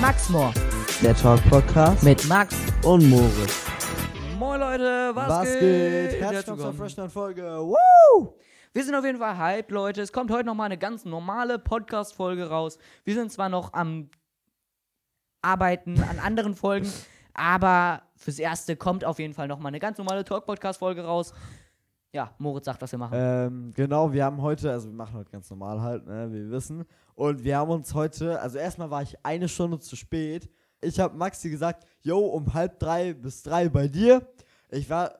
Maxmore Der Talk Podcast mit Max. und Moritz. Moin Leute, was, Was geht? geht? Herzlich willkommen zur neuen Folge. Woo! Wir sind auf jeden Fall hyped, Leute. Es kommt heute nochmal eine ganz normale Podcast-Folge raus. Wir sind zwar noch am Arbeiten an anderen Folgen, aber fürs Erste kommt auf jeden Fall nochmal eine ganz normale Talk-Podcast-Folge raus. Ja, Moritz sagt, was wir machen. Ähm, genau, wir haben heute, also wir machen heute ganz normal halt, ne, wie wir wissen. Und wir haben uns heute, also erstmal war ich eine Stunde zu spät. Ich habe Maxi gesagt, yo, um halb drei bis drei bei dir. Ich war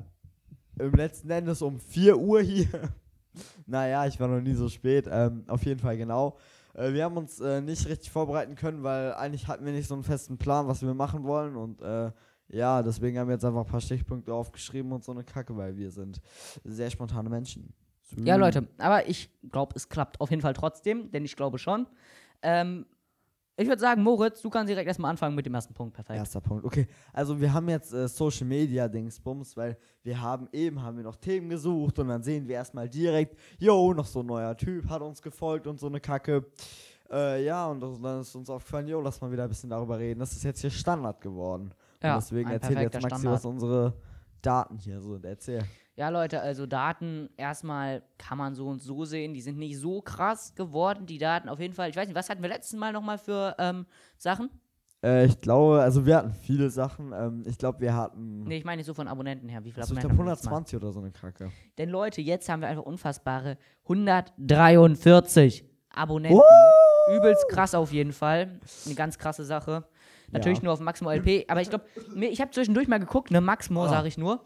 im letzten Endes um 4 Uhr hier. naja, ich war noch nie so spät. Ähm, auf jeden Fall genau. Äh, wir haben uns äh, nicht richtig vorbereiten können, weil eigentlich hatten wir nicht so einen festen Plan, was wir machen wollen. Und äh, ja, deswegen haben wir jetzt einfach ein paar Stichpunkte aufgeschrieben und so eine Kacke, weil wir sind sehr spontane Menschen. Ja, Leute, aber ich glaube, es klappt auf jeden Fall trotzdem, denn ich glaube schon. Ähm, ich würde sagen, Moritz, du kannst direkt erstmal anfangen mit dem ersten Punkt. Perfekt. Erster Punkt. Okay, also wir haben jetzt äh, Social Media Dingsbums, weil wir haben eben haben wir noch Themen gesucht und dann sehen wir erstmal direkt, yo, noch so ein neuer Typ hat uns gefolgt und so eine Kacke. Äh, ja, und dann ist uns aufgefallen, yo, lass mal wieder ein bisschen darüber reden. Das ist jetzt hier Standard geworden. Ja, und deswegen erzähl jetzt Maxi, Standard. was unsere Daten hier sind. Erzähl. Ja, Leute, also Daten erstmal kann man so und so sehen. Die sind nicht so krass geworden, die Daten auf jeden Fall. Ich weiß nicht, was hatten wir letzten Mal nochmal für ähm, Sachen? Äh, ich glaube, also wir hatten viele Sachen. Ähm, ich glaube, wir hatten. Nee, ich meine nicht so von Abonnenten her. Wie viele also ich Abonnenten glaube haben wir letztes Mal? 120 oder so eine Kacke. Denn Leute, jetzt haben wir einfach unfassbare 143 Abonnenten. Übelst krass auf jeden Fall. Eine ganz krasse Sache. Natürlich Ja. nur auf Maximo LP, aber ich glaube, ich habe zwischendurch mal geguckt, ne, Maximo Ah. sage ich nur.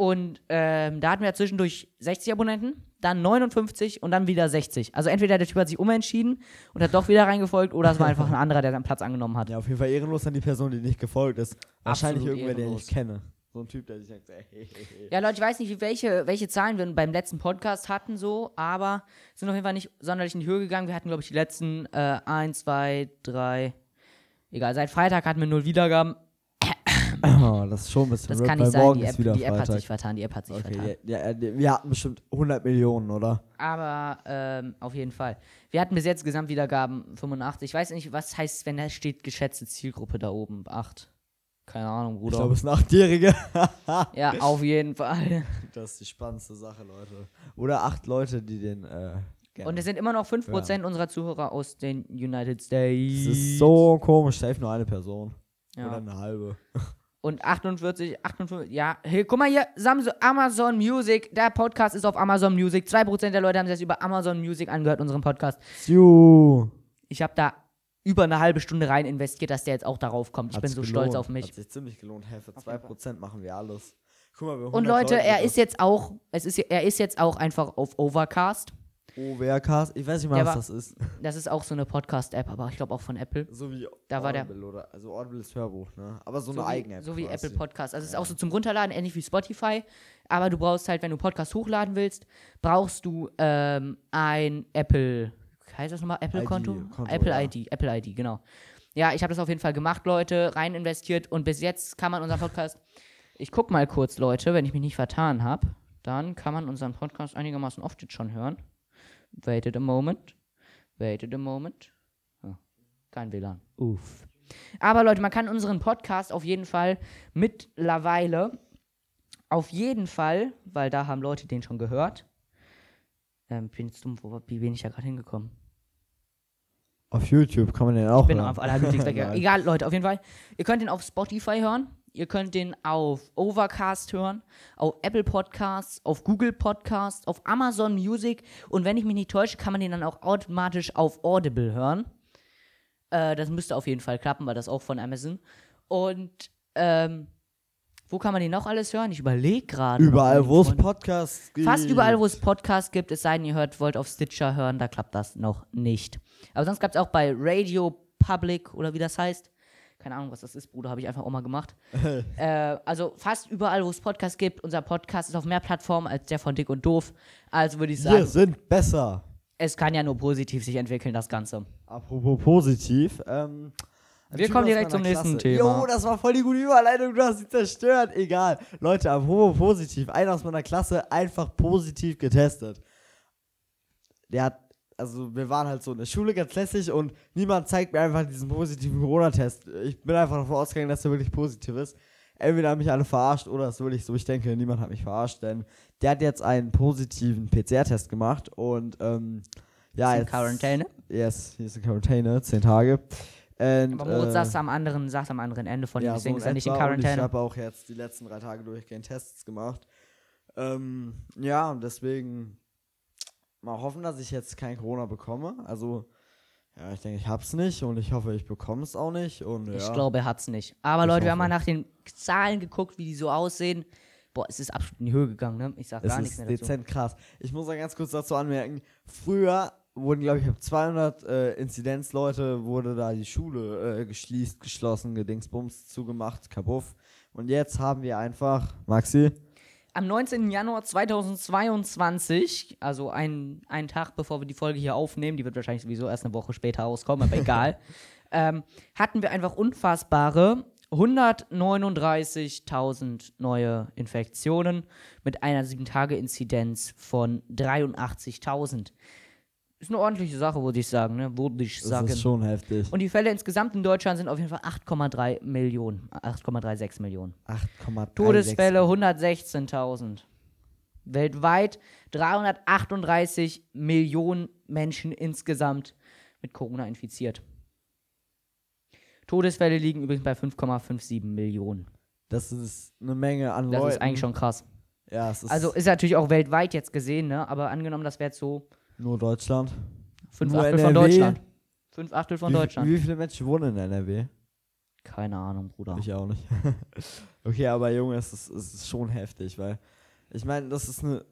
Und ähm, da hatten wir ja zwischendurch 60 Abonnenten, dann 59 und dann wieder 60. Also entweder der Typ hat sich umentschieden und hat doch wieder reingefolgt oder es war einfach ein anderer, der seinen Platz angenommen hat. Ja, auf jeden Fall ehrenlos an die Person, die nicht gefolgt ist. Wahrscheinlich Absolut irgendwer, den ich kenne. So ein Typ, der sich sagt, ey, hey, hey, hey. Ja, Leute, ich weiß nicht, welche, welche Zahlen wir beim letzten Podcast hatten, so, aber sind auf jeden Fall nicht sonderlich in die Höhe gegangen. Wir hatten, glaube ich, die letzten äh, 1, 2, 3. Egal, seit Freitag hatten wir null Wiedergaben. Oh, das ist schon ein bisschen Das RIP, kann nicht sein. morgen Die ist App, wieder die App hat sich vertan. Die App hat sich vertan. Okay, ja, ja, die- wir hatten bestimmt 100 Millionen, oder? Aber ähm, auf jeden Fall. Wir hatten bis jetzt Gesamtwiedergaben 85. Ich weiß nicht, was heißt, wenn da steht geschätzte Zielgruppe da oben. 8. Keine Ahnung, Ich Bruder. glaube, es sind Achtjährige. ja, auf jeden Fall. das ist die spannendste Sache, Leute. Oder acht Leute, die den, äh. Und es sind immer noch 5% unserer Zuhörer aus den United States. Das ist so komisch, safe nur eine Person. Ja. Oder eine halbe. Und 48, 58, ja. Hey, guck mal hier, Samsung, Amazon Music. Der Podcast ist auf Amazon Music. 2% der Leute haben sich das über Amazon Music angehört, unseren Podcast. Siu. Ich habe da über eine halbe Stunde rein investiert, dass der jetzt auch darauf kommt. Ich Hat's bin so gelohnt. stolz auf mich. Hat sich ziemlich gelohnt. Hey, für Auf jeden 2% machen wir alles. Guck mal, wir Und Leute, er ist jetzt auch, es ist, er ist jetzt auch einfach auf Overcast. OWRcast. Ich weiß nicht mal, Der was war- das ist. Das ist auch so eine Podcast-App, aber ich glaube auch von Apple. So wie Da war der- Audible oder also Audible ist Hörbuch, ne? Aber so, So eine wie, eigene App. so wie quasi. Apple Podcast. Also es ist auch so zum Runterladen, ähnlich wie Spotify. Aber du brauchst halt, wenn du Podcast hochladen willst, brauchst du ähm, ein Apple, heißt das nochmal Apple-Konto? ID, Konto, Apple ja. ID, Apple ID, genau. Ja, ich habe das auf jeden Fall gemacht, Leute, rein investiert und bis jetzt kann man unseren Podcast, ich guck mal kurz, Leute, wenn ich mich nicht vertan habe, dann kann man unseren Podcast einigermaßen oft jetzt schon hören. Waited a moment. Waited a moment. Ah, kein WLAN. Uff. Aber Leute, man kann unseren Podcast auf jeden Fall mittlerweile, auf jeden Fall, weil da haben Leute den schon gehört. Ähm, bin jetzt dumm, wo, wie bin ich da gerade hingekommen? Auf YouTube kann man den auch Ich bin hören. auf aller. Egal, Leute, auf jeden Fall. Ihr könnt den auf Spotify hören. Ihr könnt den auf Overcast hören, auf Apple Podcasts, auf Google Podcasts, auf Amazon Music und wenn ich mich nicht täusche, kann man den dann auch automatisch auf Audible hören. Äh, das müsste auf jeden Fall klappen, weil das auch von Amazon. Und ähm, wo kann man den noch alles hören? Ich überlege gerade. Überall, wo es. Podcasts gibt. Fast überall, wo es Podcasts gibt, es sei denn, ihr hört, wollt auf Stitcher hören, da klappt das noch nicht. Aber sonst gab es auch bei Radio Public oder wie das heißt. Keine Ahnung, was das ist, Bruder, habe ich einfach auch mal gemacht. äh, also fast überall, wo es Podcasts gibt. Unser Podcast ist auf mehr Plattformen als der von Dick und Doof. Also würde ich sagen, Wir sind besser. es kann ja nur positiv sich entwickeln, das Ganze. Apropos positiv, ähm, Wir Typ kommen direkt zum nächsten Klasse. Thema. Jo, das war voll die gute Überleitung, du hast sie zerstört. Egal. Leute, apropos positiv. Einer aus meiner Klasse einfach positiv getestet. Der hat also wir waren halt so in der Schule ganz lässig und niemand zeigt mir einfach diesen positiven Corona-Test. Ich bin einfach davon ausgegangen, dass der wirklich positiv ist. Entweder haben mich alle verarscht oder es ist wirklich so, ich denke, niemand hat mich verarscht, denn der hat jetzt einen positiven PCR-Test gemacht und ähm, ja, Ist in jetzt, Quarantäne? Yes, hier ist in Quarantäne, zehn Tage. And, Aber Moritz äh, saß am anderen, saß am anderen Ende von ihm, deswegen so ist er nicht in. Und Ich Quarantäne. habe auch jetzt die letzten drei Tage durchgehend Tests gemacht. Ähm, ja, und deswegen mal hoffen, dass ich jetzt kein Corona bekomme. Also, ja, ich denke, ich hab's nicht und ich hoffe, ich bekomme es auch nicht. Und, ja. Ich glaube, er hat's nicht. Aber Ich Leute, wir haben hoffe. mal nach den Zahlen geguckt, wie die so aussehen. Boah, es ist absolut in die Höhe gegangen, ne? Ich sag es gar nichts mehr dazu. dezent krass. Ich muss mal ganz kurz dazu anmerken, früher wurden, glaube ich, ab 200 äh, Inzidenzleute, wurde da die Schule äh, geschließt, geschlossen, Gedingsbums zugemacht, kapuff. Und jetzt haben wir einfach, Maxi, Am 19. Januar 2022, also ein, einen Tag bevor wir die Folge hier aufnehmen, die wird wahrscheinlich sowieso erst eine Woche später rauskommen, aber egal, ähm, hatten wir einfach unfassbare 139.000 neue Infektionen mit einer 7-Tage-Inzidenz von 83.000. Ist eine ordentliche Sache, würde ich sagen, ne? Würde ich das sagen. ist schon heftig. Und die Fälle insgesamt in Deutschland sind auf jeden Fall 8,3 Millionen. 8,36 Millionen. 8,36 Todesfälle 116.000. Weltweit 338 Millionen Menschen insgesamt mit Corona infiziert. Todesfälle liegen übrigens bei 5,57 Millionen. Das ist eine Menge an Das Leuten. ist eigentlich schon krass. Ja, Also ist natürlich auch weltweit jetzt gesehen, ne? Aber angenommen, das wäre jetzt so nur Deutschland. fünf Nur Achtel von NRW? Deutschland. Fünf Achtel von wie, Deutschland. Wie viele Menschen wohnen in NRW? Keine Ahnung, Bruder. Ich auch nicht. okay, aber Junge, es ist, es ist schon heftig, weil ich meine, das ist eine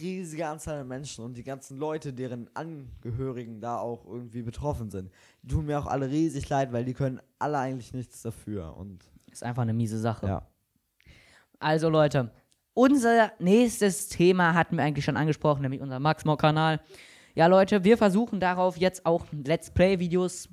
riesige Anzahl an Menschen und die ganzen Leute, deren Angehörigen da auch irgendwie betroffen sind, die tun mir auch alle riesig leid, weil die können alle eigentlich nichts dafür. Und Ist einfach eine miese Sache. ja. Also Leute, unser nächstes Thema hatten wir eigentlich schon angesprochen, nämlich unser Maxmor-Kanal. Ja Leute, wir versuchen darauf jetzt auch Let's Play-Videos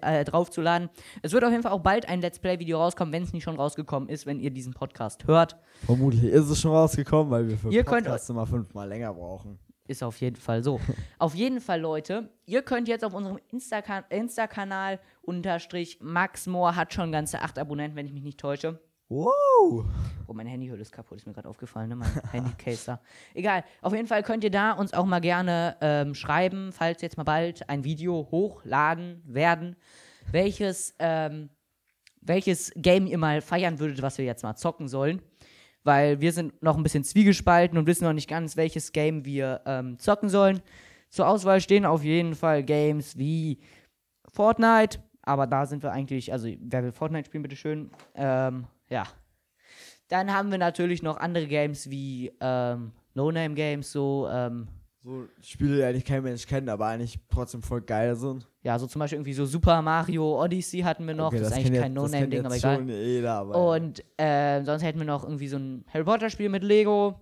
äh, draufzuladen. Es wird auf jeden Fall auch bald ein Let's Play-Video rauskommen, wenn es nicht schon rausgekommen ist, wenn ihr diesen Podcast hört. Vermutlich ist es schon rausgekommen, weil wir für Ihr könnt Podcasts immer fünfmal länger brauchen. Ist auf jeden Fall so. auf jeden Fall, Leute, ihr könnt jetzt auf unserem Insta- Insta-Kanal unterstrich Maxmor hat schon ganze acht Abonnenten, wenn ich mich nicht täusche. Wow! Oh, meine Handyhülle ist kaputt, ist mir gerade aufgefallen, ne? Mein Handycase da. Egal, auf jeden Fall könnt ihr da uns auch mal gerne ähm, schreiben, falls jetzt mal bald ein Video hochladen werden, welches, ähm, welches Game ihr mal feiern würdet, was wir jetzt mal zocken sollen. Weil wir sind noch ein bisschen zwiegespalten und wissen noch nicht ganz, welches Game wir ähm, zocken sollen. Zur Auswahl stehen auf jeden Fall Games wie Fortnite, aber da sind wir eigentlich, also wer will Fortnite spielen, bitteschön. Ähm, ja. Dann haben wir natürlich noch andere Games wie ähm, No-Name-Games, so, ähm, So Spiele, die eigentlich kein Mensch kennt, aber eigentlich trotzdem voll geil sind. ja, so zum Beispiel irgendwie so Super Mario Odyssey hatten wir noch. Okay, das ist kennt eigentlich kein das No-Name-Ding, aber egal. Jeder, aber Und äh, sonst hätten wir noch irgendwie so ein Harry Potter-Spiel mit Lego.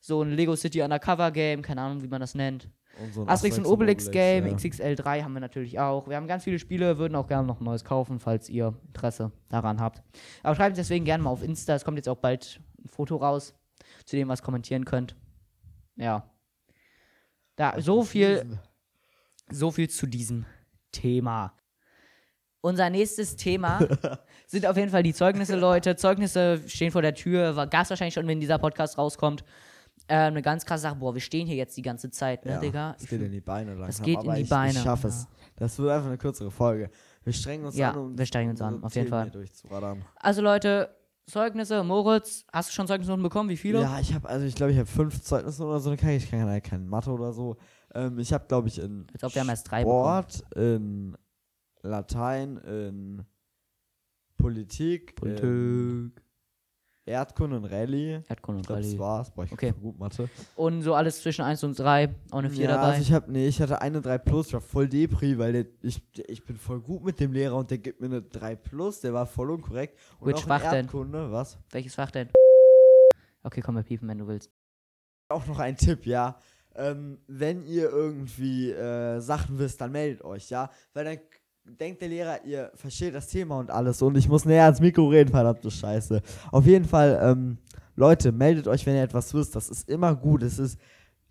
So ein Lego City Undercover-Game, keine Ahnung, wie man das nennt. Und so Asterix und Obelix Game, ja. XXL3 haben wir natürlich auch. Wir haben ganz viele Spiele, würden auch gerne noch ein neues kaufen, falls ihr Interesse daran habt. Aber schreibt es deswegen gerne mal auf Insta. Es kommt jetzt auch bald ein Foto raus, zu dem ihr was kommentieren könnt. Ja. Da, so viel, so viel zu diesem Thema. Unser nächstes Thema sind auf jeden Fall die Zeugnisse, Leute. Zeugnisse stehen vor der Tür. Gab es wahrscheinlich schon, wenn dieser Podcast rauskommt. Ähm, eine ganz krasse Sache. Boah, wir stehen hier jetzt die ganze Zeit, ne, Ja, Digga? Es Ich geht in die Beine langsam. geht in die ich, Beine, Ich schaffe es. Das wird einfach eine kürzere Folge. Wir strengen uns Ja, an, um wir strengen uns an, auf jeden Fall. Also Leute, Zeugnisse, Moritz, hast du schon Zeugnisse bekommen? Wie viele? Ja, ich habe, also ich glaube, ich habe fünf Zeugnisse oder so. Ich kann, ich kann halt kein Mathe oder so. Ähm, ich habe, glaube ich, in Als ob wir haben erst drei bekommen. Sport, in Latein, in Politik, in Politik. Erdkunde und Rallye. Erdkunde und glaube, das Rallye. war's. Boah, ich Okay. gut Mathe. Und so alles zwischen 1 und 3. Auch eine 4 ja, dabei. Also ich hab, nee, ich hatte eine 3 Plus, ich war voll Depri, weil der, ich, der, ich bin voll gut mit dem Lehrer und der gibt mir eine 3 Plus, der war voll unkorrekt. Und Which auch Fach denn? Erdkunde, was? Welches Fach denn? Okay, komm, wir piepen, wenn du willst. Auch noch ein Tipp, ja. Ähm, wenn ihr irgendwie äh, Sachen wisst, dann meldet euch, ja. Weil dann denkt der Lehrer, ihr versteht das Thema und alles und ich muss näher ans Mikro reden, verdammte Scheiße. Auf jeden Fall, ähm, Leute, meldet euch, wenn ihr etwas wisst. Das ist immer gut. Es ist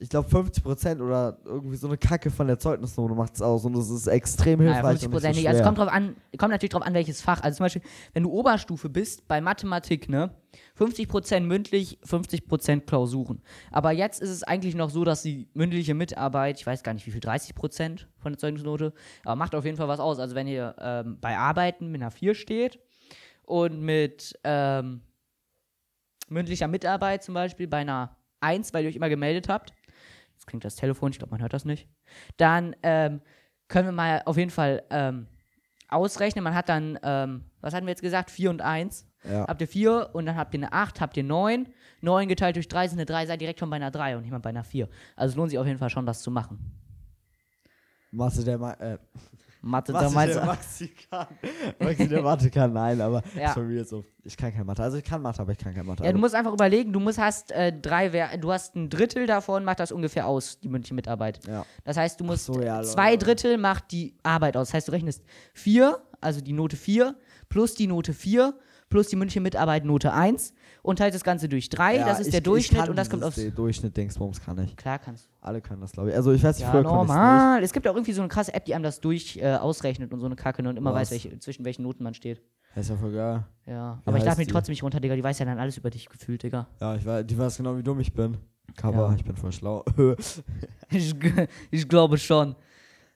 ich glaube 50% oder irgendwie so eine Kacke von der Zeugnisnote macht es aus und es ist extrem hilfreich. 50 und nicht Prozent so. Also kommt, drauf an, kommt natürlich drauf an, welches Fach. Also zum Beispiel, wenn du Oberstufe bist, bei Mathematik, ne, 50 Prozent mündlich, 50 Prozent Klausuren. Aber jetzt ist es eigentlich noch so, dass die mündliche Mitarbeit, ich weiß gar nicht wie viel, 30 Prozent von der Zeugnisnote, aber macht auf jeden Fall was aus. Also wenn ihr ähm, bei Arbeiten mit einer 4 steht und mit ähm, mündlicher Mitarbeit zum Beispiel bei einer 1, weil ihr euch immer gemeldet habt, klingt das Telefon, ich glaube, man hört das nicht, dann ähm, können wir mal auf jeden Fall ähm, ausrechnen. Man hat dann, ähm, was hatten wir jetzt gesagt, 4 und 1. Ja. Habt ihr 4 und dann habt ihr eine 8, habt ihr 9. 9 geteilt durch 3 sind eine 3, seid direkt schon bei einer 3 und nicht mal bei einer 4. Also es lohnt sich auf jeden Fall schon, das zu machen. Mathe der, Ma äh, Mathe, da Mathe meinst der. Maxi kann. Maxi der Mathe kann, nein, aber Ja. schon wieder so. Ich kann kein Mathe. Also ich kann Mathe, aber ich kann kein Mathe. Ja, du Also- musst einfach überlegen, du musst hast äh, drei, Wer du hast ein Drittel davon macht das ungefähr aus, die mündliche Mitarbeit. ja. Das heißt, du musst so, ja, zwei. Drittel macht die Arbeit aus. Das heißt, du rechnest 4, also die Note 4, plus die Note 4, plus die mündliche Mitarbeit Note 1 und teilst das Ganze durch 3. Ja, das ist ich- der Durchschnitt und das kommt aufs. D- Durchschnitt Dingsbums kann ich. Klar kannst du. Alle können das, glaube ich. Also ich weiß nicht, Ja, früher normal. Es gibt auch irgendwie so eine krasse App, die einem das durch äh, ausrechnet und so eine Kacke und immer Was? weiß, welche, zwischen welchen Noten man steht. Das ist ja voll geil. Ja. Aber ich heißt mir trotzdem nicht runter, Digga. Die weiß ja dann alles über dich gefühlt, Digga. Ja, ich weiß, die weiß genau, wie dumm ich bin. Cover, Ja. ich bin voll schlau. Ich, ich glaube schon.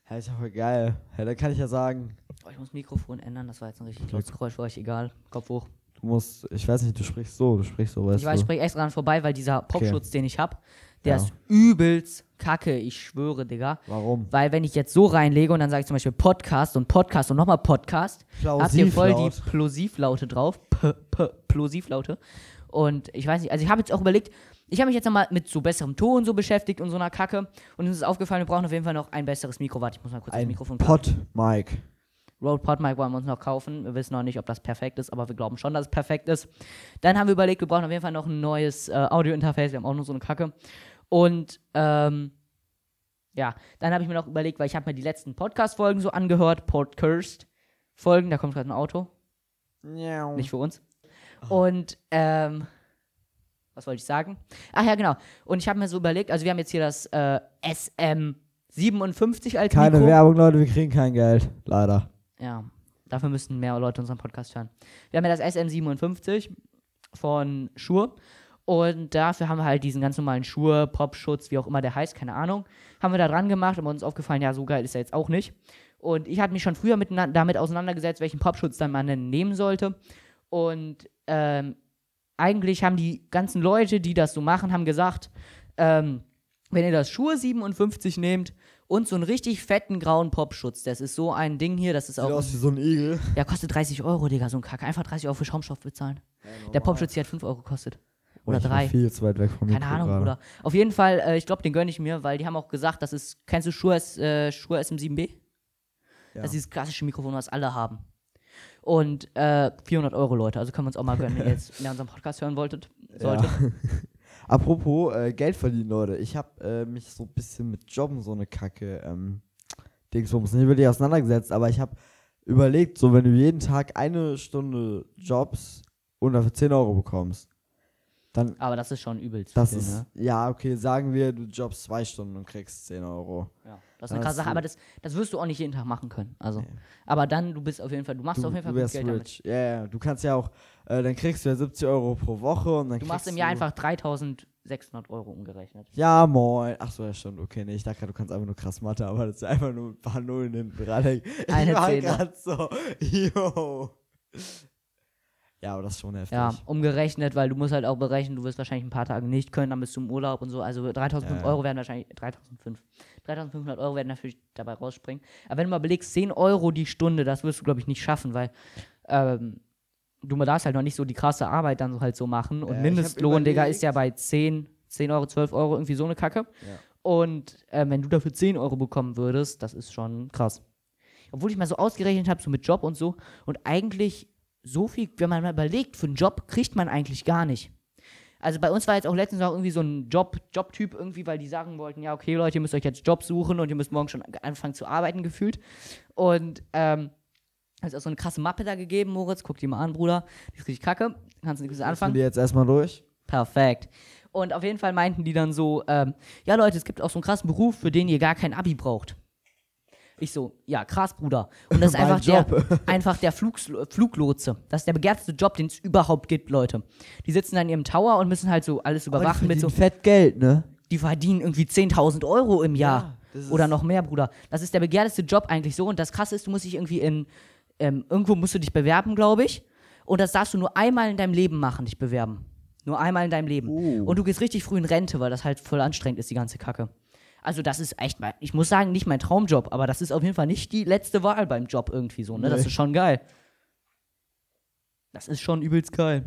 Ja, ist ja voll geil. Ja, dann kann ich ja sagen, Oh, ich muss Mikrofon ändern, das war jetzt ein richtig Okay. lautes Geräusch für euch, egal. Kopf hoch. du musst, ich weiß nicht, du sprichst so, du sprichst so, weißt Ich weiß, ich du. spreche extra dran vorbei, weil dieser Popschutz, den ich habe, der Ja. ist übelst kacke, ich schwöre, Digga. Warum? Weil wenn ich jetzt so reinlege und dann sage ich zum Beispiel Podcast und Podcast und nochmal Podcast, habt ihr voll die Plosivlaut. Plosivlaute drauf. P, P, Plosivlaute. Und ich weiß nicht, also ich habe jetzt auch überlegt, ich habe mich jetzt nochmal mit so besserem Ton so beschäftigt und so einer Kacke. Und uns ist aufgefallen, wir brauchen auf jeden Fall noch ein besseres Mikro. Warte, ich muss mal kurz das Ein Mikrofon Pod, Mike. Rode PodMic wollen wir uns noch kaufen. Wir wissen noch nicht, ob das perfekt ist, aber wir glauben schon, dass es perfekt ist. Dann haben wir überlegt, wir brauchen auf jeden Fall noch ein neues äh, Audio-Interface. Wir haben auch noch so eine Kacke. Und ähm, ja, dann habe ich mir noch überlegt, weil ich habe mir die letzten Podcast-Folgen so angehört, Podcast-Folgen, da kommt gerade ein Auto, nicht für uns. Und ähm, was wollte ich sagen? Ach ja, genau. Und ich habe mir so überlegt, also wir haben jetzt hier das äh, SM57 als Keine Mikro. Werbung, Leute, wir kriegen kein Geld. Leider. Ja, dafür müssten mehr Leute unseren Podcast hören. Wir haben ja das SM57 von Shure und dafür haben wir halt diesen ganz normalen Shure, Popschutz, wie auch immer der heißt, keine Ahnung, haben wir da dran gemacht und uns aufgefallen, ja, so geil ist er jetzt auch nicht. Und ich hatte mich schon früher mit, damit auseinandergesetzt, welchen Popschutz dann man denn nehmen sollte. Und ähm, eigentlich haben die ganzen Leute, die das so machen, haben gesagt, ähm, wenn ihr das Shure 57 nehmt und so einen richtig fetten grauen Popschutz, das ist so ein Ding hier, das ist Sieht auch, aus wie so ein Igel. ja, kostet 30 Euro, Digga, so ein Kack. Einfach 30 Euro für Schaumstoff bezahlen. Der Popschutz hier hat 5 Euro gekostet. Oder Ich 3. Viel zu weit weg vom Keine Ahnung. Bruder. Auf jeden Fall, äh, ich glaube, den gönne ich mir, weil die haben auch gesagt, das ist, kennst du Shure, S, äh, Shure SM7B? Ja. Das ist dieses klassische Mikrofon, was alle haben. Und äh, 400 Euro, Leute. Also können wir uns auch mal gönnen, wenn ihr jetzt mehr unseren Podcast hören wolltet. Solltet. Ja. Apropos äh, Geld verdienen, Leute. Ich habe äh, mich so ein bisschen mit Jobben so eine Kacke ähm, Dingsbums nicht wirklich auseinandergesetzt, aber ich habe überlegt, so wenn du jeden Tag eine Stunde Jobs und dafür 10 Euro bekommst, dann Aber das ist schon übelst das viel, ist, ne? ja, okay, sagen wir, du jobst zwei Stunden und kriegst 10 Euro. Ja, das ist eine krasse Sache, aber das, das wirst du auch nicht jeden Tag machen können. Also, Nee. aber dann, du bist auf jeden Fall, du machst Du, auf jeden Fall du gut Geld damit. rich. Ja, ja, du kannst ja auch, äh, dann kriegst du ja 70 Euro pro Woche und dann Du machst im Jahr einfach 3600 Euro umgerechnet. Ja, moin. Ach so, ja, stimmt. Okay, nee, ich dachte gerade, du kannst einfach nur krass Mathe, aber das ist einfach nur ein paar Nullen hinten dran. Ich Eine war gerade so, yo. Ja, aber das ist schon heftig. Ja, umgerechnet, weil du musst halt auch berechnen, du wirst wahrscheinlich ein paar Tage nicht können, dann bist du im Urlaub und so. Also 3005 Ja. Euro werden wahrscheinlich, 3005, 3500 Euro werden natürlich dabei rausspringen. Aber wenn du mal belegst, 10 Euro die Stunde, das wirst du, glaube ich, nicht schaffen, weil ähm, du darfst halt noch nicht so die krasse Arbeit dann so halt so machen. Und Ja, Mindestlohn, Digga, ist ja bei 10, 10 Euro, 12 Euro, irgendwie so eine Kacke. Ja. Und äh, wenn du dafür 10 Euro bekommen würdest, das ist schon krass. Obwohl ich mal so ausgerechnet habe, so mit Job und so. Und eigentlich so viel, wenn man mal überlegt, für einen Job kriegt man eigentlich gar nicht. Also bei uns war jetzt auch letztens auch irgendwie so ein Job, Jobtyp irgendwie, weil die sagen wollten, ja, okay, Leute, ihr müsst euch jetzt Job suchen und ihr müsst morgen schon anfangen zu arbeiten, gefühlt. Und ähm, es ist auch so eine krasse Mappe da gegeben, Moritz, guck die mal an, Bruder. Die ist richtig kacke. Kannst du nichts Anfangen anfangen. die jetzt erstmal durch. Perfekt. Und auf jeden Fall meinten die dann so, ähm, ja Leute, es gibt auch so einen krassen Beruf, für den ihr gar kein Abi braucht. Ich so, ja, krass, Bruder. Und das ist einfach der, einfach der Flugs Fluglotse. Das ist der begehrteste Job, den es überhaupt gibt, Leute. Die sitzen dann in ihrem Tower und müssen halt so alles Aber die überwachen mit so, fett Geld, ne? die verdienen irgendwie 10.000 Euro im Jahr. Ja, Oder noch mehr, Bruder. Das ist der begehrteste Job eigentlich so. Und das Krasse ist, du musst dich irgendwie in, ähm, irgendwo musst du dich bewerben, glaube ich. Und das darfst du nur einmal in deinem Leben machen, dich bewerben. Nur einmal in deinem Leben. Oh. Und du gehst richtig früh in Rente, weil das halt voll anstrengend ist, die ganze Kacke. Also das ist echt, mein- ich muss sagen, nicht mein Traumjob, aber das ist auf jeden Fall nicht die letzte Wahl beim Job irgendwie so, ne? Das Nee. ist schon geil. Das ist schon übelst geil.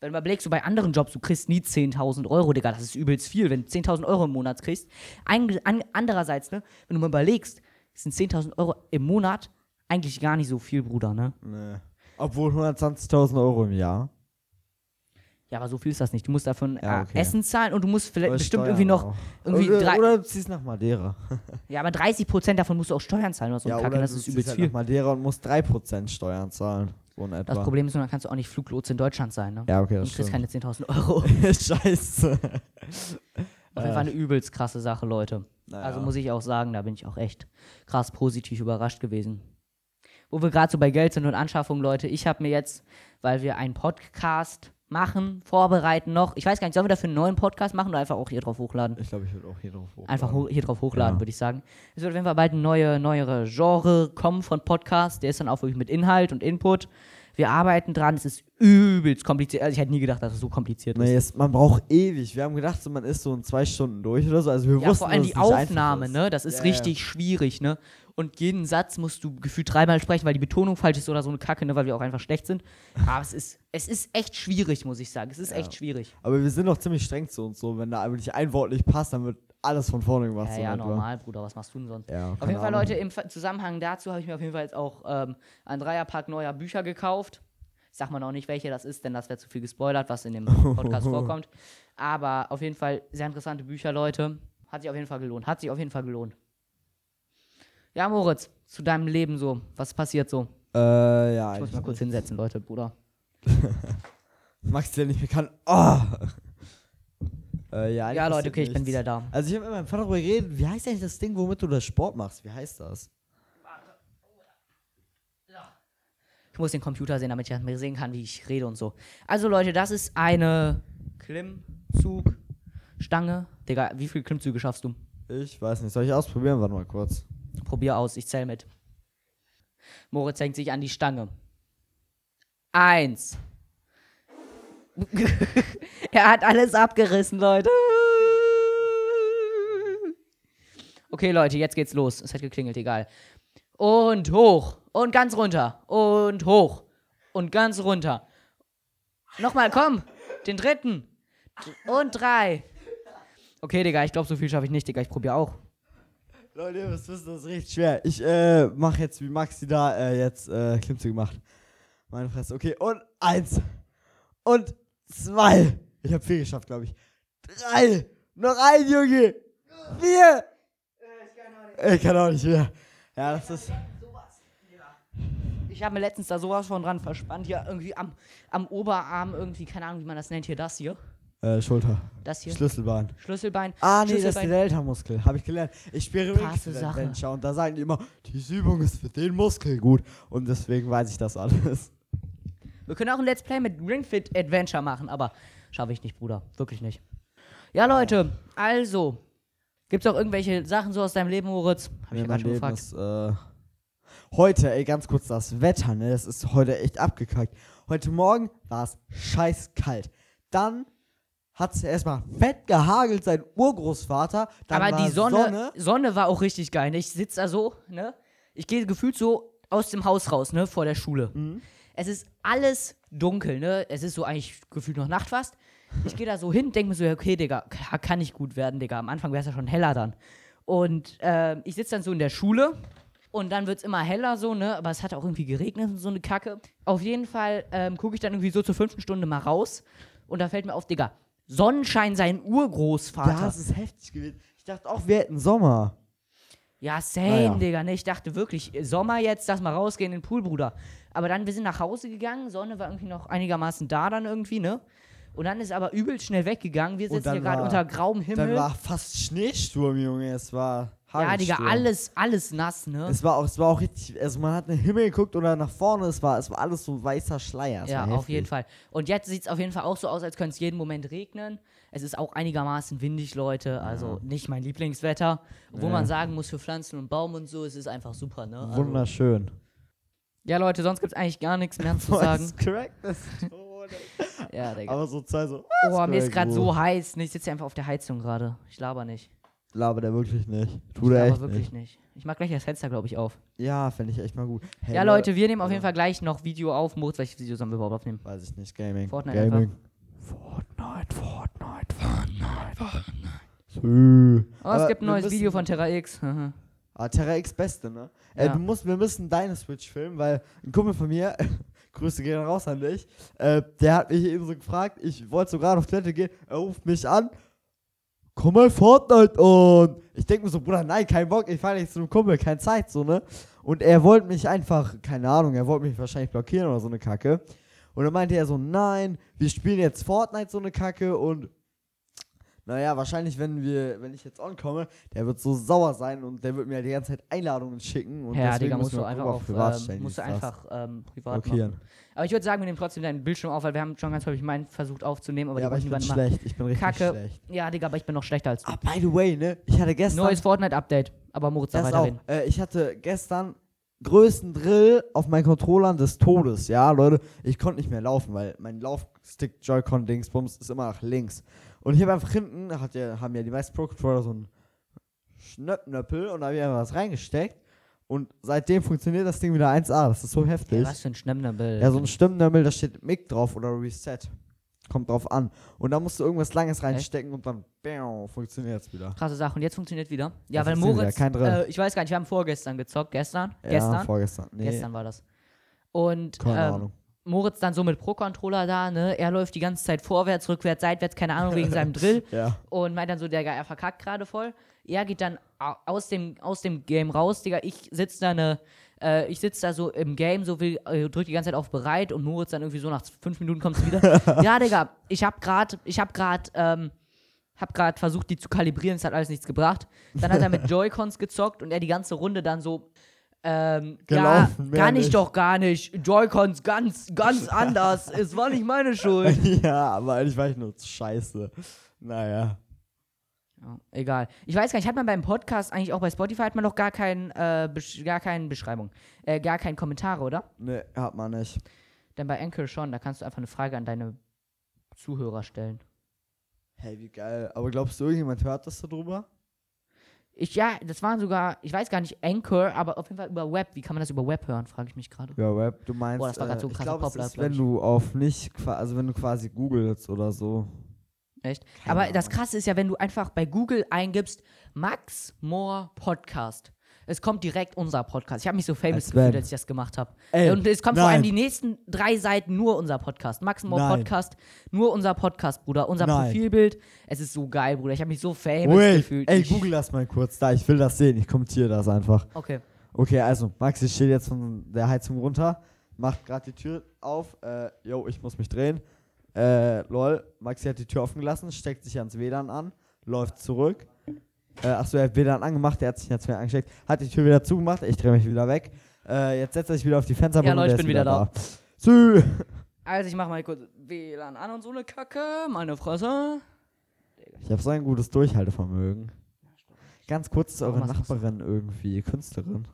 Wenn du überlegst, du bei anderen Jobs, du kriegst nie 10.000 Euro, Digga, das ist übelst viel, wenn du 10.000 Euro im Monat kriegst. Ein, an, andererseits, ne, wenn du mal überlegst, sind 10.000 Euro im Monat eigentlich gar nicht so viel, Bruder, ne? Ne. Obwohl 120.000 Euro im Jahr. Ja, aber so viel ist das nicht. Du musst davon Ja, äh, okay. Essen zahlen und du musst vielleicht Aber bestimmt Steuern irgendwie noch, auch. irgendwie oder, drei, oder du ziehst nach Madeira. ja, aber 30% davon musst du auch Steuern zahlen oder so ja, Kacke, oder das du ist ziehst übelst halt viel. nach Madeira und musst 3% Steuern zahlen. So. Das Problem ist nur, dann kannst du auch nicht Fluglotse in Deutschland sein, ne? Ja, okay, und das du kriegst stimmt. keine 10.000 Euro. Scheiße. Auf jeden Fall eine übelst krasse Sache, Leute. Naja. Also muss ich auch sagen, da bin ich auch echt krass positiv überrascht gewesen. Wo wir gerade so bei Geld sind und Anschaffung, Leute, ich habe mir jetzt, weil wir einen Podcast machen, vorbereiten noch. Ich weiß gar nicht, sollen wir dafür einen neuen Podcast machen oder einfach auch hier drauf hochladen? Ich glaube, ich würde auch hier drauf hochladen. Einfach ho hier drauf hochladen, Ja. würde ich sagen. Es wird auf jeden Fall bald eine neue, neuere Genre kommen von Podcast. Der ist dann auch wirklich mit Inhalt und Input. Wir arbeiten dran. Es ist übelst kompliziert. Also ich hätte nie gedacht, dass es so kompliziert ist. Nee, es, man braucht ewig. Wir haben gedacht, so, man ist so in zwei Stunden durch oder so. Also wir Ja, wussten, vor allem die Aufnahme, ist. ne? Das ist Ja, richtig schwierig, ne? Und jeden Satz musst du gefühlt dreimal sprechen, weil die Betonung falsch ist oder so eine Kacke, ne? Weil wir auch einfach schlecht sind. Aber es ist, es ist echt schwierig, muss ich sagen. Es ist Ja. echt schwierig. Aber wir sind auch ziemlich streng zu uns so. Wenn da wirklich ein Wort nicht passt, dann wird alles von vorne gemacht. Ja, so ja, normal, Bruder. Was machst du denn sonst? Ja, Auf jeden Fall, Ahnung. Leute, im Zusammenhang dazu habe ich mir auf jeden Fall jetzt auch ähm, ein Dreierpack neuer Bücher gekauft. Ich sag mal noch nicht, welche das ist, denn das wäre zu viel gespoilert, was in dem Podcast vorkommt. Aber auf jeden Fall sehr interessante Bücher, Leute. Hat sich auf jeden Fall gelohnt. Hat sich auf jeden Fall gelohnt. Ja, Moritz, zu deinem Leben so. Was passiert so? Äh, ja. Ich muss eigentlich mal kurz hinsetzen, Leute, Bruder. Max, der nicht mehr kann. Oh! äh, ja, Ja, Leute, okay, passiert ich bin nichts. wieder da. Also ich habe mit meinem Vater darüber geredet, wie heißt eigentlich das Ding, womit du das Sport machst? Wie heißt das? Ich muss den Computer sehen, damit ich mir sehen kann, wie ich rede und so. Also, Leute, das ist eine Klimmzugstange. Digga, wie viele Klimmzüge schaffst du? Ich weiß nicht. Soll ich ausprobieren? Warte mal kurz. Probier aus, ich zähl mit. Moritz hängt sich an die Stange. Eins. er hat alles abgerissen, Leute. Okay, Leute, jetzt geht's los. Es hat geklingelt, egal. Und hoch. Und ganz runter. Und hoch. Und ganz runter. Nochmal, komm. Den dritten. Und drei. Okay, Digga, ich glaube, so viel schaffe ich nicht, Digga. Ich probiere auch. Leute, ihr müsst wissen, das ist richtig schwer. Ich äh, mache jetzt, wie Maxi da äh, jetzt äh, Klimmzüge macht. Meine Fresse. Okay, und eins. Und zwei. Ich habe vier geschafft, glaube ich. Drei. Noch ein, Junge. Vier. Ich kann auch nicht mehr. Ja, das ist. Ich habe mir letztens da sowas von dran verspannt. Hier irgendwie am, am Oberarm, irgendwie, keine Ahnung, wie man das nennt. Hier, das hier. Äh, Schulter. Das hier. Schlüsselbein. Schlüsselbein. Ah, nee, das ist Schlüsselbein. der Delta-Muskel. Habe ich gelernt. Ich spiele Ringfit Sache. Adventure und da sagen die immer, diese Übung ist für den Muskel gut. Und deswegen weiß ich das alles. Wir können auch ein Let's Play mit Ring Fit Adventure machen, aber schaffe ich nicht, Bruder. Wirklich nicht. Ja, Leute, also. Gibt's auch irgendwelche Sachen so aus deinem Leben, Moritz? Hab ich ja Ja, gerade schon Leben gefragt. ist, äh, heute, ey, ganz kurz das Wetter, ne? Das ist heute echt abgekackt. Heute Morgen war es scheiß kalt. Dann hat es erstmal fett gehagelt, sein Urgroßvater. Dann Aber war die Sonne, Sonne, war auch richtig geil. Ne? Ich sitze da so, ne? Ich gehe gefühlt so aus dem Haus raus, ne? Vor der Schule. Mhm. Es ist alles dunkel, ne? Es ist so eigentlich gefühlt noch Nacht fast. Ich gehe da so hin, denke mir so, okay, Digga, ka- kann nicht gut werden, Digga. Am Anfang wäre es ja schon heller dann. Und ähm, ich sitze dann so in der Schule und dann wird es immer heller so, ne? Aber es hat auch irgendwie geregnet und so eine Kacke. Auf jeden Fall ähm, gucke ich dann irgendwie so zur fünften Stunde mal raus und da fällt mir auf, Digga, Sonnenschein sein Urgroßvater. Ja, es ist heftig gewesen. Ich dachte auch, wir hätten Sommer. Ja, same, Naja. Digga. Ne, ich dachte wirklich, äh, Sommer jetzt, lass mal rausgehen in den Pool, Bruder. Aber dann, wir sind nach Hause gegangen, Sonne war irgendwie noch einigermaßen da dann irgendwie, ne? Und dann ist aber übel schnell weggegangen. Wir sitzen hier dann gerade unter grauem Dann Himmel. war fast Schneesturm, Junge. Es war ja, Digga, alles, alles nass, ne? Es war auch, es war auch richtig, also man hat in den Himmel geguckt oder nach vorne, es war, es war alles so weißer Schleier. Es Ja, auf jeden. Fall. Und jetzt sieht es auf jeden Fall auch so aus, als könnte es jeden Moment regnen. Es ist auch einigermaßen windig, Leute. Also nicht mein Lieblingswetter. Obwohl Nee. man sagen muss, für Pflanzen und Baum und so, es ist einfach super, ne? Also, Wunderschön. ja, Leute, sonst gibt es eigentlich gar nichts mehr zu sagen. Correct, das ist. Ja, Digga. Aber so zwei so, Oh, mir ist gerade so heiß. Ne, Ich sitze einfach auf der Heizung gerade. Ich laber nicht. Laber der wirklich nicht. Ich Tut er laber echt wirklich nicht. nicht. Ich mach gleich das Fenster, glaube ich, auf. Ja, fände ich echt mal gut. Hey, ja, Leute, wir nehmen auf jeden Fall gleich noch Video auf. Moritz, welches Video sollen wir überhaupt aufnehmen? Weiß ich nicht, Gaming. Fortnite Gaming. Fortnite, Fortnite, Fortnite, Fortnite. Oh, es gibt ein neues Video von Terra X. Ah, Terra X Beste, ne? Äh, Ja. du musst, wir müssen deine Switch filmen, weil ein Kumpel von mir, Grüße gehen raus an dich, äh, der hat mich eben so gefragt, ich wollte so gerade auf Toilette gehen, er ruft mich an, komm mal Fortnite und ich denke mir so, Bruder, nein, kein Bock, ich fahre nicht zu einem Kumpel, keine Zeit, so, ne? Und er wollte mich einfach, keine Ahnung, er wollte mich wahrscheinlich blockieren oder so eine Kacke. Und dann meinte er so, nein, wir spielen jetzt Fortnite so eine Kacke und naja, wahrscheinlich, wenn wir, wenn ich jetzt onkomme, der wird so sauer sein und der wird mir die ganze Zeit Einladungen schicken. Und Ja, deswegen Digga, musst du einfach auf, privat ähm, stellen, musst du einfach ähm, privat blockieren. machen. Aber ich würde sagen, wir nehmen trotzdem deinen Bildschirm auf, weil wir haben schon ganz häufig meinen versucht aufzunehmen, aber ja, aber ich bin schlecht, ich bin richtig Kacke. schlecht. Ja, Digga, aber ich bin noch schlechter als du. Ah, by the way, ne, ich hatte gestern, Neues Fortnite-Update, aber Moritz darf das auch, weiterreden. äh, ich hatte gestern größten Drill auf meinen Controllern des Todes, ja, Leute, ich konnte nicht mehr laufen, weil mein Laufstick Joy-Con Dingsbums ist immer nach links. Und habe einfach hinten, hat ja, haben ja die meisten Pro-Controller so einen Schnöppnöppel und da habe ich einfach was reingesteckt und seitdem funktioniert das Ding wieder 1A, das ist so heftig. Ja, was für ein Schnemmnabel. Ja, so ein Stimmnömmel, da steht Mic drauf oder Reset. Kommt drauf an. Und da musst du irgendwas Langes reinstecken und dann funktioniert es wieder. Krasse Sache. Und jetzt funktioniert wieder. Ja, Ja, weil Moritz, äh, ich weiß gar nicht, wir haben vorgestern gezockt. Gestern? Ja, gestern? vorgestern. Nee, Gestern war das. Und keine ähm, Ahnung. Moritz dann so mit Pro-Controller da, ne? Er läuft die ganze Zeit vorwärts, rückwärts, seitwärts, keine Ahnung, wegen seinem Drill. Ja. Und meint dann so, Digga, er verkackt gerade voll. Er geht dann au- aus dem, aus dem Game raus, Digga. Ich sitze da ne, äh, ich sitze da so im Game, so will, äh, drück die ganze Zeit auf bereit und Moritz dann irgendwie so nach fünf Minuten kommst du wieder. ja, Digga, ich hab grad, ich hab grad, ähm, hab grad versucht, die zu kalibrieren, es hat alles nichts gebracht. Dann hat er mit Joy-Cons gezockt und er die ganze Runde dann so, ähm, Gelaufen, ja, kann ich nicht. doch gar nicht. Joy-Cons ganz, ganz anders. es war nicht meine Schuld. ja, aber eigentlich war ich nur scheiße. Naja. Ja, egal. Ich weiß gar nicht, hat man beim Podcast eigentlich auch bei Spotify hat man doch gar kein, äh, gar keine Beschreibung, äh, gar keinen Kommentare, oder? Ne, hat man nicht. Denn bei Anchor schon, da kannst du einfach eine Frage an deine Zuhörer stellen. Hey, wie geil. Aber glaubst du, irgendjemand hört das da drüber? Ich, ja, das waren sogar, ich weiß gar nicht, Anchor, aber auf jeden Fall über Web. Wie kann man das über Web hören, frage ich mich gerade. Ja, Web, du meinst. Boah, das war grad so ein ich krasser glaube, glaub wenn ich. du auf nicht, also wenn du quasi googelst oder so. Echt? Keine aber das Ahnung. Krasse ist ja, wenn du einfach bei Google eingibst, Max Moore Podcast. Es kommt direkt unser Podcast. Ich habe mich so famous gefühlt, als ich das gemacht habe. Und es kommt vor nein. allem die nächsten drei Seiten nur unser Podcast. Max Moore Nein. Podcast, nur unser Podcast, Bruder. Unser Nein. Profilbild. Es ist so geil, Bruder. Ich habe mich so famous Wait, gefühlt. ey, ich, google das mal kurz da. Ich will das sehen. Ich kommentiere das einfach. Okay. Okay, also, Maxi steht jetzt von der Heizung runter, macht gerade die Tür auf. Äh, yo, ich muss mich drehen. Äh, lol, Maxi hat die Tür offen gelassen, steckt sich ans WLAN an, läuft zurück. Äh, achso, er hat WLAN angemacht, er hat sich ans WLAN angesteckt, hat die Tür wieder zugemacht, ich drehe mich wieder weg. Äh, jetzt setzt er sich wieder auf die Fensterbank. Ja, Leute, ich bin wieder da. Sü. Also, ich mache mal kurz WLAN an und so eine Kacke. Meine Fresse. Ich habe so ein gutes Durchhaltevermögen. Ganz kurz ist eure Warum hast du Nachbarin irgendwie Künstlerin.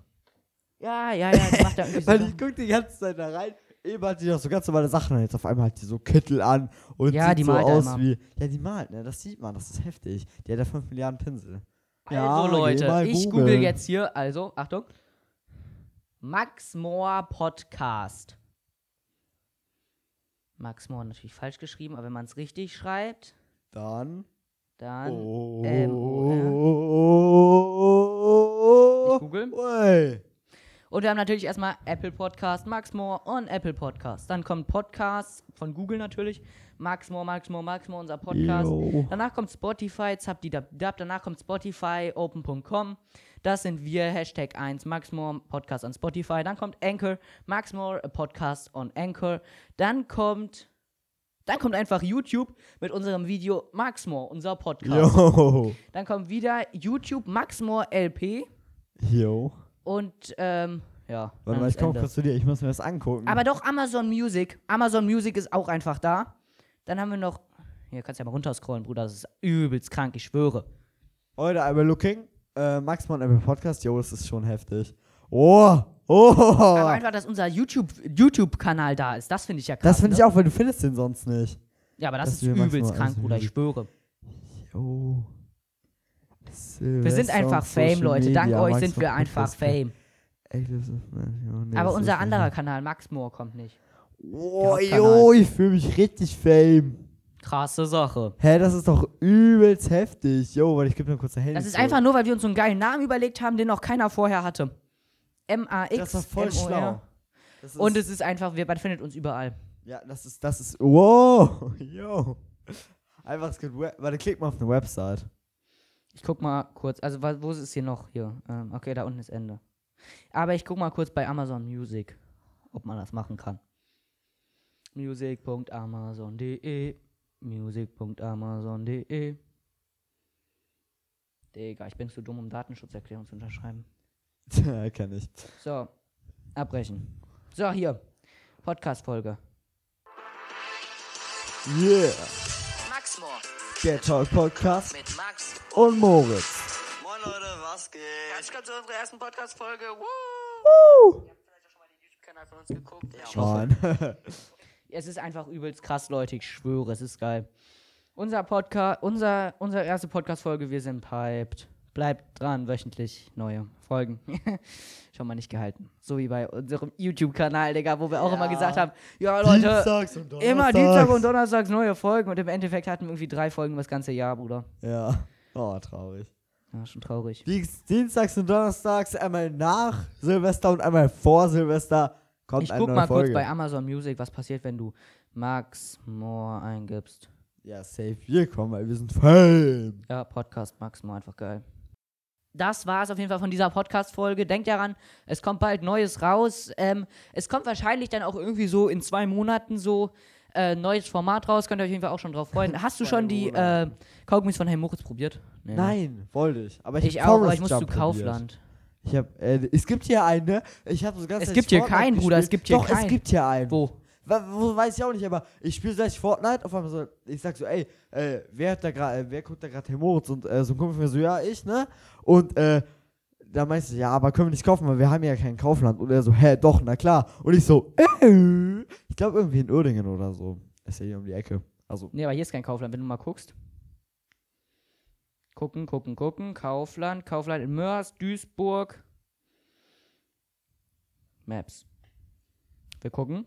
Ja, ja, ja. Die macht da irgendwie so. Weil ich guck die ganze Zeit da rein. Eben hat die doch so ganz normale Sachen und jetzt auf einmal hat die so Kittel an und Ja, sieht die so aus immer. wie. Ja, die malt, ne? Das sieht man, das ist heftig. Die hat ja 5 Milliarden Pinsel. Also, geh Leute, ich googeln. google jetzt hier, also, Achtung. Max Moore Podcast. Max Moore natürlich falsch geschrieben, aber wenn man es richtig schreibt, Dann. dann. Oh. ähm, oh, Ich google. Ui. Und wir haben natürlich erstmal Apple Podcast, Max Moore und Apple Podcast. Dann kommt Podcast von Google natürlich. Max Moore, Max Moore, Max Moore, unser Podcast. Jo. Danach kommt Spotify, zapdidab, danach kommt Spotify, open.com. Das sind wir, Hashtag 1, Maxmore Podcast on Spotify. Dann kommt Anchor, Maxmore Podcast on Anchor. Dann kommt, Dann kommt einfach YouTube mit unserem Video Maxmore, unser Podcast. Yo. Dann kommt wieder YouTube Maxmore LP Yo. Und ähm, ja. Warte mal, ich komme kurz zu dir. Ich muss mir das angucken. Aber doch Amazon Music. Amazon Music ist auch einfach da. Dann haben wir noch. Hier kannst du ja mal runterscrollen, Bruder. Das ist übelst krank, ich schwöre. Heute einmal looking. Äh, Max Mann Apple Podcast. Yo, das ist schon heftig. Oh. Oh. Aber einfach, dass unser YouTube- YouTube-Kanal da ist, das finde ich ja krass. das finde ich ne? auch, weil du findest den sonst nicht. Ja, aber das dass ist übelst krank, Bruder, ich schwöre. Yo. Wir sind einfach Fame, Leute. Dank euch sind wir einfach Fame. Aber unser anderer Kanal, Max Moore, kommt nicht. Oh, yo, ich fühle mich richtig Fame. Krasse Sache. Hä, das ist doch übelst heftig. Yo, warte, ich gebe mir kurz ein Handy. Das ist zurück. einfach nur, weil wir uns so einen geilen Namen überlegt haben, den noch keiner vorher hatte. M-A-X. Das war voll schlau. Das ist, Und es ist einfach, wir, man findet uns überall. ja, das ist, das ist, wow, yo. Einfach, es gibt, warte, klick mal auf eine Website. Ich guck mal kurz, also wo ist es hier noch? Hier. Ähm, okay, da unten ist Ende. Aber ich guck mal kurz bei Amazon Music, ob man das machen kann. Music.amazon.de Music.amazon.de Digga, ich bin zu dumm, um Datenschutzerklärung zu unterschreiben. Tja, kenn ich. So, abbrechen. So, hier. Podcast-Folge. Yeah. Get Talk Podcast mit Max. und Moritz. Moin Leute, was geht? Herzlich willkommen zu unserer ersten Podcast-Folge. Woo! Woo. Ihr habt vielleicht auch schon mal den YouTube-Kanal von uns geguckt. Ich hoffe. Mann. Es ist einfach übelst krass, Leute. Ich schwöre, es ist geil. Unser Podcast, unser, unsere erste Podcast-Folge, wir sind piped. Bleibt dran, wöchentlich neue Folgen. Schon mal nicht gehalten. So wie bei unserem YouTube-Kanal, Digga, wo wir auch immer Ja. gesagt haben, ja Leute, Dienstags und immer Donnerstags. Dienstag und Donnerstags neue Folgen. Und im Endeffekt hatten wir irgendwie drei Folgen das ganze Jahr, Bruder. Ja. Oh, traurig. Ja, schon traurig. Dienst- Dienstags und Donnerstags einmal nach Silvester und einmal vor Silvester kommt Ich eine guck neue mal Folge. kurz bei Amazon Music, was passiert, wenn du Max Moore eingibst. Ja, safe. Wir kommen, weil wir sind Fame. Ja, Podcast Max Moore, einfach geil. Das war es auf jeden Fall von dieser Podcast-Folge. Denkt daran, es kommt bald Neues raus. Ähm, es kommt wahrscheinlich dann auch irgendwie so in zwei Monaten so äh, neues Format raus. Könnt ihr euch auf jeden Fall auch schon drauf freuen. Hast du schon die äh. Kaugummis von Herrn Moritz probiert? Nee, ne? Nein, wollte ich. Aber ich, Ich auch, aber ich muss zu. Kaufland. Ich hab, äh, es gibt hier eine. Ich habe so ganz Es gibt hier keinen, Bruder, es gibt hier Doch, es keinen. gibt hier einen. Wo? Weiß ich auch nicht, aber ich spiele gleich Fortnite. Auf einmal so, ich sag so, ey, äh, wer hat da gerade, äh, wer guckt da gerade Herr Moritz? Und äh, so ein Kumpel von mir so, ja, ich, ne? Und äh, da meinst du, ja, aber können wir nicht kaufen, weil wir haben ja kein Kaufland. Und er so, hä, doch, na klar. Und ich so, äh, ich glaube irgendwie in Uerdingen oder so. Ist ja hier um die Ecke. Also, Nee, aber hier ist kein Kaufland, wenn du mal guckst. Gucken, gucken, gucken. Kaufland, Kaufland in Mörs, Duisburg. Maps. Wir gucken.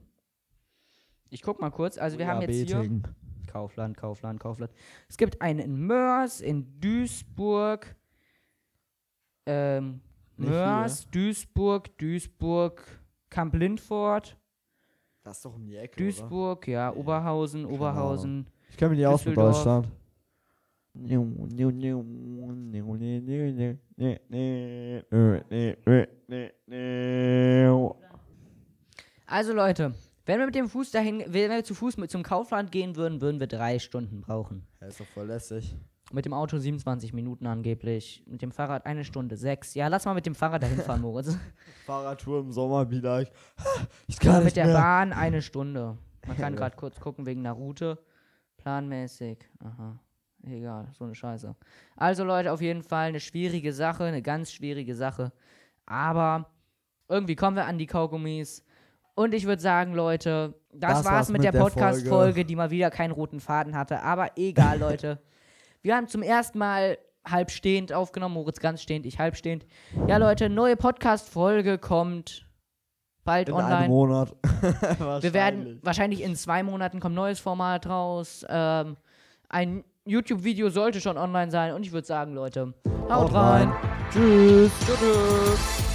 Ich guck mal kurz. Also wir haben jetzt hier Beting. Kaufland, Kaufland, Kaufland. Es gibt einen in Mörs, in Duisburg. Ähm, Nicht Mörs, Duisburg, Duisburg, Kamp Lindfort, Das ist doch um die Ecke, oder? Duisburg, ja, Oberhausen, Keine Oberhausen. Ich kenne mich nicht aus mit. Deutschland. Also Leute, wenn wir mit dem Fuß dahin, wenn wir zu Fuß mit zum Kaufland gehen würden, würden wir drei Stunden brauchen. Ja, ist doch voll lässig. Mit dem Auto 27 Minuten angeblich. Mit dem Fahrrad eine Stunde sechs. Ja, lass mal mit dem Fahrrad dahin fahren, Moritz. Fahrradtour im Sommer wieder. Ich, ich kann mit nicht der mehr. Bahn eine Stunde. Man kann gerade kurz gucken wegen der Route. Planmäßig. Aha. Egal, so eine Scheiße. Also Leute, auf jeden Fall eine schwierige Sache, eine ganz schwierige Sache. Aber irgendwie kommen wir an die Kaugummis. Und ich würde sagen, Leute, das, Das war's mit, der, der Podcast-Folge, Folge. die mal wieder keinen roten Faden hatte. Aber egal, Leute. Wir haben zum ersten Mal halb stehend aufgenommen, Moritz ganz stehend, ich halb stehend. Ja, Leute, neue Podcast-Folge kommt bald In online. einem Monat. Wir werden wahrscheinlich in zwei Monaten kommt ein neues Format raus. Ähm, ein YouTube-Video sollte schon online sein und ich würde sagen, Leute, haut, Haut rein. rein. Tschüss. Tschüss.